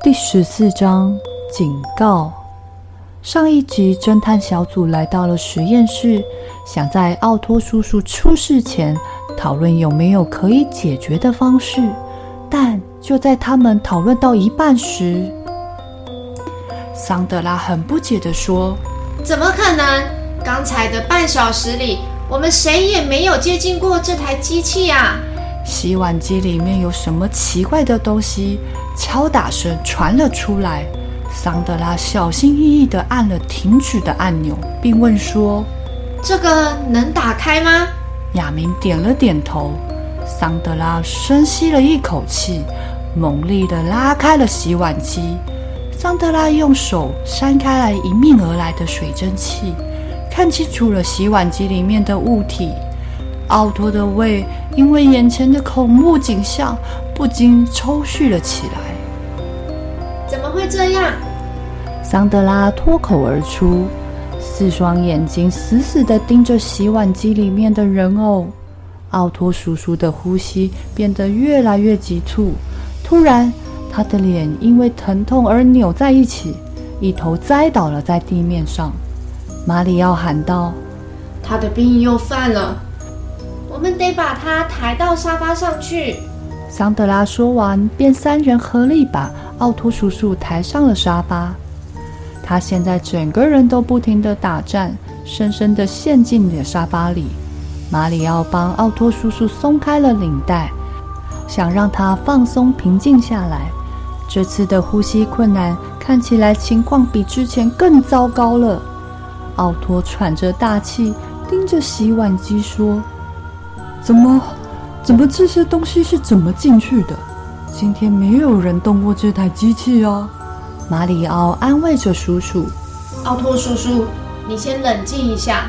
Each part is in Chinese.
第十四章警告。上一集，侦探小组来到了实验室，想在奥托叔叔出事前讨论有没有可以解决的方式。但就在他们讨论到一半时，桑德拉很不解地说：“怎么可能？刚才的半小时里，我们谁也没有接近过这台机器啊！洗碗机里面有什么奇怪的东西？”敲打声传了出来，桑德拉小心翼翼地按了停止的按钮，并问说：“这个能打开吗？”亚明点了点头。桑德拉深吸了一口气，猛力地拉开了洗碗机。桑德拉用手扇开来迎面而来的水蒸气，看清楚了洗碗机里面的物体。奥托的胃因为眼前的恐怖景象，不禁抽搐了起来。怎么会这样？桑德拉脱口而出，四双眼睛死死地盯着洗碗机里面的人偶。奥托叔叔的呼吸变得越来越急促，突然，他的脸因为疼痛而扭在一起，一头栽倒了在地面上。马里奥喊道：“他的病又犯了，我们得把他抬到沙发上去。”桑德拉说完，便三人合力把奥托叔叔抬上了沙发。他现在整个人都不停地打颤，深深地陷进了沙发里。马里奥帮奥托叔叔松开了领带，想让他放松平静下来。这次的呼吸困难，看起来情况比之前更糟糕了。奥托喘着大气，盯着洗碗机说：“怎么？”怎么这些东西是怎么进去的？今天没有人动过这台机器哦！马里奥安慰着叔叔。奥托叔叔，你先冷静一下。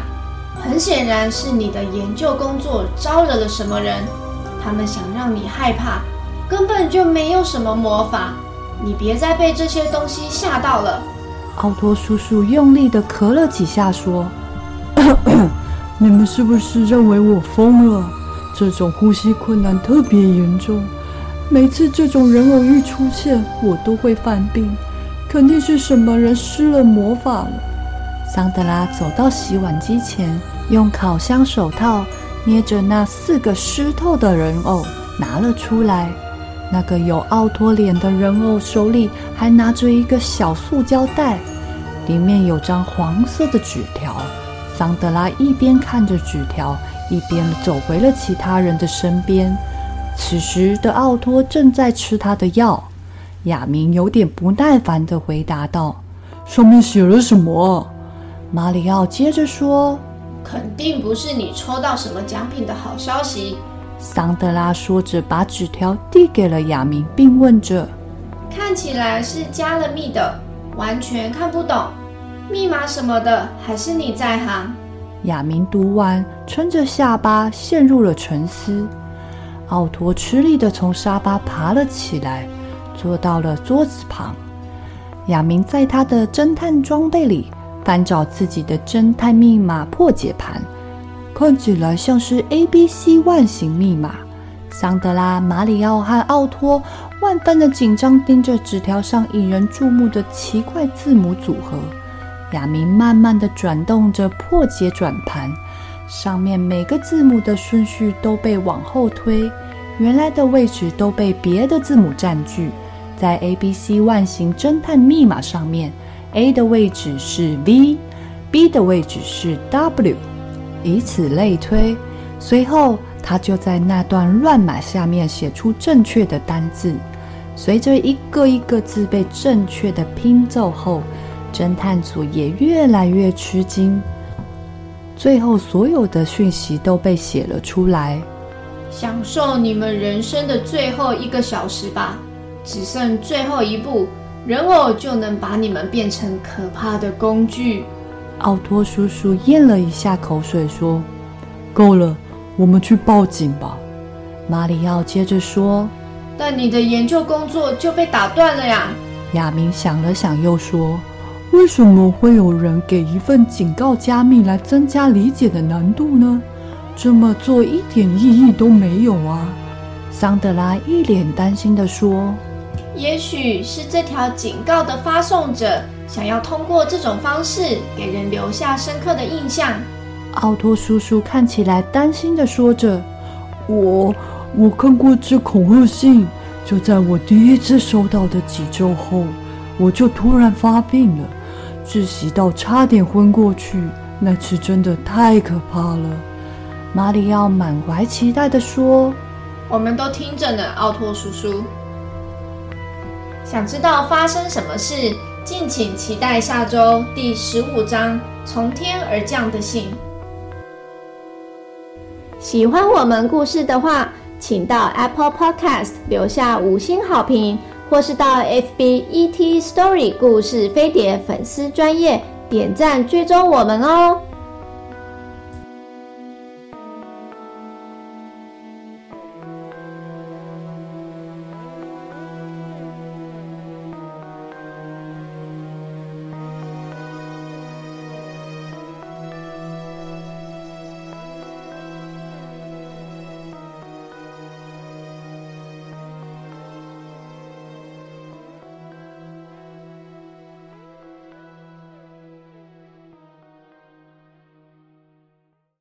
很显然是你的研究工作招惹了什么人，他们想让你害怕，根本就没有什么魔法。你别再被这些东西吓到了。奥托叔叔用力的咳了几下，说：“ 你们是不是认为我疯了？”这种呼吸困难特别严重，每次这种人偶一出现，我都会犯病，肯定是什么人施了魔法了。桑德拉走到洗碗机前，用烤箱手套捏着那四个湿透的人偶拿了出来。那个有奥托脸的人偶手里还拿着一个小塑胶袋，里面有张黄色的纸条。桑德拉一边看着纸条。一边走回了其他人的身边。此时的奥托正在吃他的药。亚明有点不耐烦地回答道：“上面写了什么？”马里奥接着说：“肯定不是你抽到什么奖品的好消息。”桑德拉说着，把纸条递给了亚明，并问着：“看起来是加了密的，完全看不懂，密码什么的，还是你在行？”亚明读完，撑着下巴陷入了沉思。奥托吃力地从沙发爬了起来，坐到了桌子旁。亚明在他的侦探装备里翻找自己的侦探密码破解盘，看起来像是 A B C 万型密码。桑德拉、马里奥和奥托万分的紧张，盯着纸条上引人注目的奇怪字母组合。亚明慢慢地转动着破解转盘，上面每个字母的顺序都被往后推，原来的位置都被别的字母占据。在 A B C 万型侦探密码上面，A 的位置是 V，B 的位置是 W，以此类推。随后，他就在那段乱码下面写出正确的单字。随着一个一个字被正确的拼凑后，侦探组也越来越吃惊，最后所有的讯息都被写了出来。享受你们人生的最后一个小时吧。只剩最后一步，人偶就能把你们变成可怕的工具。”奥托叔叔咽了一下口水，说：“够了，我们去报警吧。”马里奥接着说：“但你的研究工作就被打断了呀。”亚明想了想，又说：“为什么会有人给一份警告加密来增加理解的难度呢？这么做一点意义都没有啊！”桑德拉一脸担心地说：“也许是这条警告的发送者想要通过这种方式给人留下深刻的印象。”奥托叔叔看起来担心地说着：“我我看过这恐吓信。”就在我第一次收到的几周后，我就突然发病了，窒息到差点昏过去。那次真的太可怕了。马里奥满怀期待地说：“我们都听着呢，奥托叔叔。想知道发生什么事？敬请期待下周第十五章《从天而降的信》。喜欢我们故事的话。请到 Apple Podcast 留下五星好评，或是到 FB ET Story 故事飞碟粉丝专业点赞追踪我们哦。